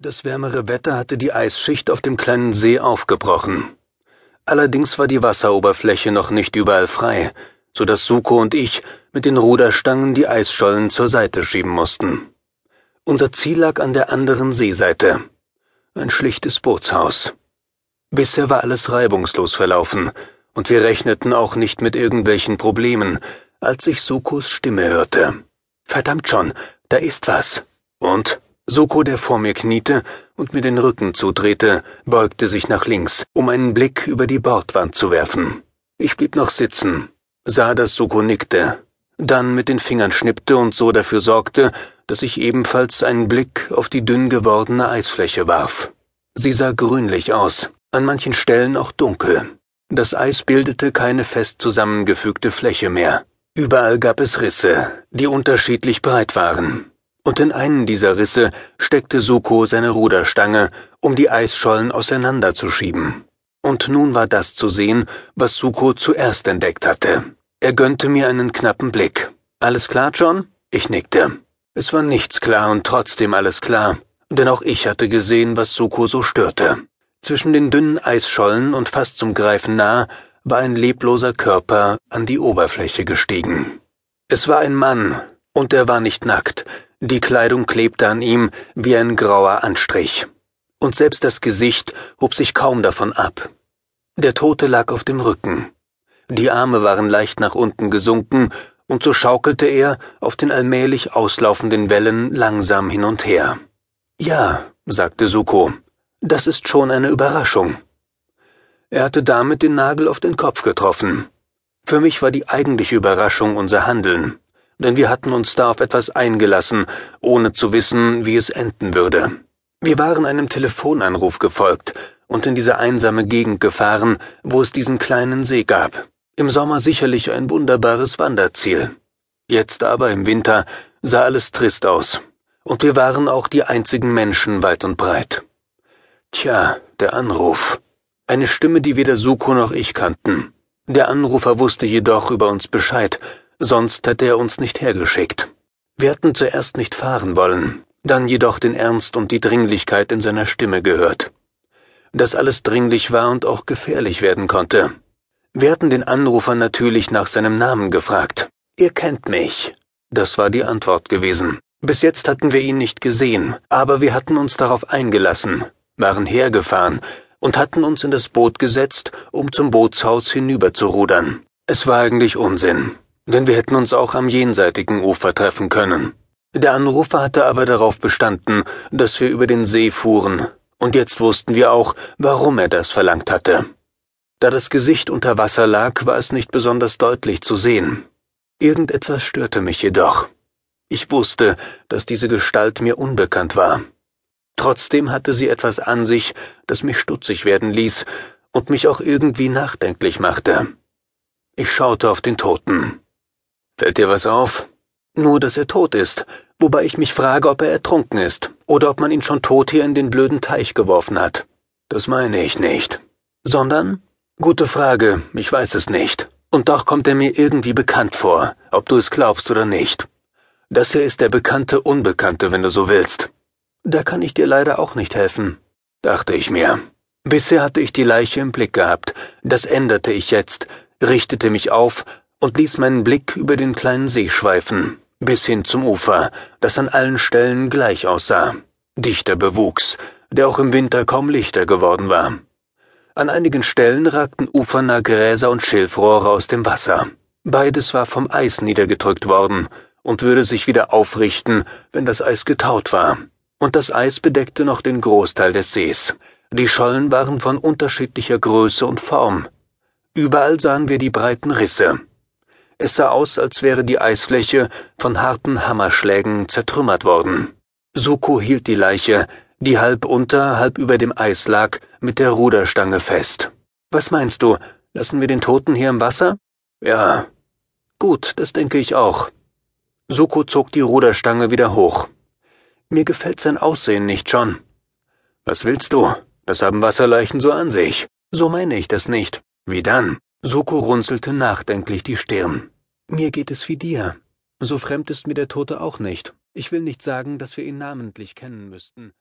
Das wärmere Wetter hatte die Eisschicht auf dem kleinen See aufgebrochen. Allerdings war die Wasseroberfläche noch nicht überall frei, so dass Suko und ich mit den Ruderstangen die Eisschollen zur Seite schieben mussten. Unser Ziel lag an der anderen Seeseite. Ein schlichtes Bootshaus. Bisher war alles reibungslos verlaufen, und wir rechneten auch nicht mit irgendwelchen Problemen, als ich Sukos Stimme hörte. Verdammt schon, da ist was. Und? Soko, der vor mir kniete und mir den Rücken zudrehte, beugte sich nach links, um einen Blick über die Bordwand zu werfen. Ich blieb noch sitzen, sah, dass Soko nickte, dann mit den Fingern schnippte und so dafür sorgte, dass ich ebenfalls einen Blick auf die dünn gewordene Eisfläche warf. Sie sah grünlich aus, an manchen Stellen auch dunkel. Das Eis bildete keine fest zusammengefügte Fläche mehr. Überall gab es Risse, die unterschiedlich breit waren und in einen dieser Risse steckte Suko seine Ruderstange, um die Eisschollen auseinanderzuschieben. Und nun war das zu sehen, was Suko zuerst entdeckt hatte. Er gönnte mir einen knappen Blick. Alles klar, John? Ich nickte. Es war nichts klar und trotzdem alles klar, denn auch ich hatte gesehen, was Suko so störte. Zwischen den dünnen Eisschollen und fast zum Greifen nah war ein lebloser Körper an die Oberfläche gestiegen. Es war ein Mann, und er war nicht nackt, die Kleidung klebte an ihm wie ein grauer Anstrich. Und selbst das Gesicht hob sich kaum davon ab. Der Tote lag auf dem Rücken. Die Arme waren leicht nach unten gesunken, und so schaukelte er auf den allmählich auslaufenden Wellen langsam hin und her. Ja, sagte Suko, das ist schon eine Überraschung. Er hatte damit den Nagel auf den Kopf getroffen. Für mich war die eigentliche Überraschung unser Handeln denn wir hatten uns da auf etwas eingelassen, ohne zu wissen, wie es enden würde. Wir waren einem Telefonanruf gefolgt und in diese einsame Gegend gefahren, wo es diesen kleinen See gab. Im Sommer sicherlich ein wunderbares Wanderziel. Jetzt aber im Winter sah alles trist aus, und wir waren auch die einzigen Menschen weit und breit. Tja, der Anruf. Eine Stimme, die weder Suko noch ich kannten. Der Anrufer wusste jedoch über uns Bescheid sonst hätte er uns nicht hergeschickt. Wir hatten zuerst nicht fahren wollen, dann jedoch den Ernst und die Dringlichkeit in seiner Stimme gehört. Dass alles dringlich war und auch gefährlich werden konnte. Wir hatten den Anrufer natürlich nach seinem Namen gefragt. Ihr kennt mich. Das war die Antwort gewesen. Bis jetzt hatten wir ihn nicht gesehen, aber wir hatten uns darauf eingelassen, waren hergefahren und hatten uns in das Boot gesetzt, um zum Bootshaus hinüberzurudern. Es war eigentlich Unsinn denn wir hätten uns auch am jenseitigen Ufer treffen können. Der Anrufer hatte aber darauf bestanden, dass wir über den See fuhren, und jetzt wussten wir auch, warum er das verlangt hatte. Da das Gesicht unter Wasser lag, war es nicht besonders deutlich zu sehen. Irgendetwas störte mich jedoch. Ich wusste, dass diese Gestalt mir unbekannt war. Trotzdem hatte sie etwas an sich, das mich stutzig werden ließ und mich auch irgendwie nachdenklich machte. Ich schaute auf den Toten. Fällt dir was auf? Nur, dass er tot ist, wobei ich mich frage, ob er ertrunken ist oder ob man ihn schon tot hier in den blöden Teich geworfen hat. Das meine ich nicht. Sondern? Gute Frage, ich weiß es nicht. Und doch kommt er mir irgendwie bekannt vor, ob du es glaubst oder nicht. Das hier ist der bekannte Unbekannte, wenn du so willst. Da kann ich dir leider auch nicht helfen, dachte ich mir. Bisher hatte ich die Leiche im Blick gehabt, das änderte ich jetzt, richtete mich auf und ließ meinen Blick über den kleinen See schweifen, bis hin zum Ufer, das an allen Stellen gleich aussah. Dichter Bewuchs, der auch im Winter kaum lichter geworden war. An einigen Stellen ragten ufernah Gräser und Schilfrohre aus dem Wasser. Beides war vom Eis niedergedrückt worden und würde sich wieder aufrichten, wenn das Eis getaut war. Und das Eis bedeckte noch den Großteil des Sees. Die Schollen waren von unterschiedlicher Größe und Form. Überall sahen wir die breiten Risse, es sah aus, als wäre die Eisfläche von harten Hammerschlägen zertrümmert worden. Suko hielt die Leiche, die halb unter, halb über dem Eis lag, mit der Ruderstange fest. Was meinst du? Lassen wir den Toten hier im Wasser? Ja. Gut, das denke ich auch. Suko zog die Ruderstange wieder hoch. Mir gefällt sein Aussehen nicht, John. Was willst du? Das haben Wasserleichen so an sich. So meine ich das nicht. Wie dann? Soko runzelte nachdenklich die Stirn. Mir geht es wie dir. So fremd ist mir der Tote auch nicht. Ich will nicht sagen, dass wir ihn namentlich kennen müssten.